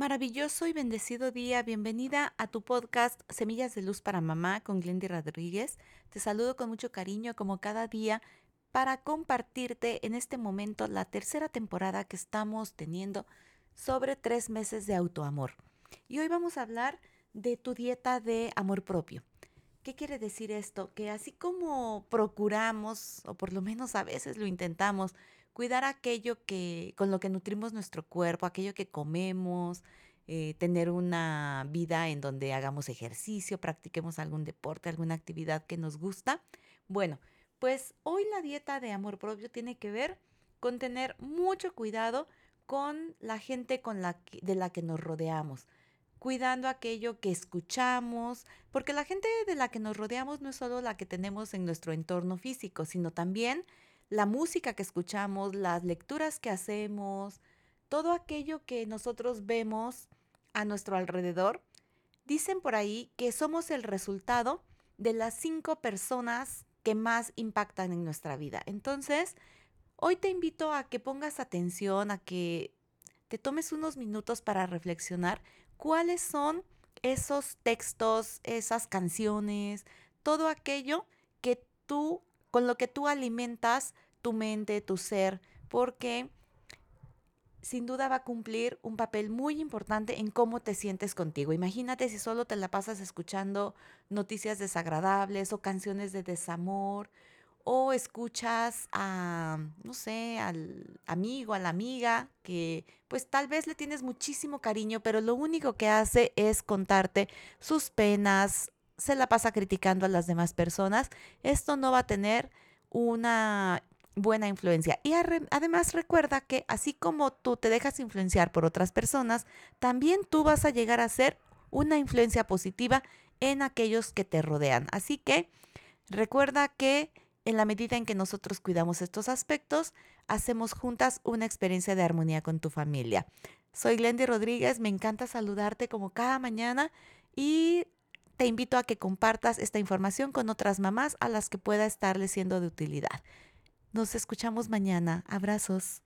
Maravilloso y bendecido día. Bienvenida a tu podcast Semillas de Luz para Mamá con Glendy Rodríguez. Te saludo con mucho cariño como cada día para compartirte en este momento la tercera temporada que estamos teniendo sobre tres meses de autoamor. Y hoy vamos a hablar de tu dieta de amor propio. ¿Qué quiere decir esto? Que así como procuramos, o por lo menos a veces lo intentamos, cuidar aquello que, con lo que nutrimos nuestro cuerpo, aquello que comemos, eh, tener una vida en donde hagamos ejercicio, practiquemos algún deporte, alguna actividad que nos gusta. Bueno, pues hoy la dieta de amor propio tiene que ver con tener mucho cuidado con la gente con la de la que nos rodeamos, cuidando aquello que escuchamos, porque la gente de la que nos rodeamos no es solo la que tenemos en nuestro entorno físico, sino también la música que escuchamos, las lecturas que hacemos, todo aquello que nosotros vemos a nuestro alrededor, dicen por ahí que somos el resultado de las cinco personas que más impactan en nuestra vida. Entonces, hoy te invito a que pongas atención, a que te tomes unos minutos para reflexionar cuáles son esos textos, esas canciones, todo aquello que tú con lo que tú alimentas tu mente, tu ser, porque sin duda va a cumplir un papel muy importante en cómo te sientes contigo. Imagínate si solo te la pasas escuchando noticias desagradables o canciones de desamor o escuchas a, no sé, al amigo, a la amiga, que pues tal vez le tienes muchísimo cariño, pero lo único que hace es contarte sus penas, se la pasa criticando a las demás personas, esto no va a tener una buena influencia. Y además recuerda que así como tú te dejas influenciar por otras personas, también tú vas a llegar a ser una influencia positiva en aquellos que te rodean. Así que recuerda que en la medida en que nosotros cuidamos estos aspectos, hacemos juntas una experiencia de armonía con tu familia. Soy Glendy Rodríguez, me encanta saludarte como cada mañana y te invito a que compartas esta información con otras mamás a las que pueda estarle siendo de utilidad. Nos escuchamos mañana. Abrazos.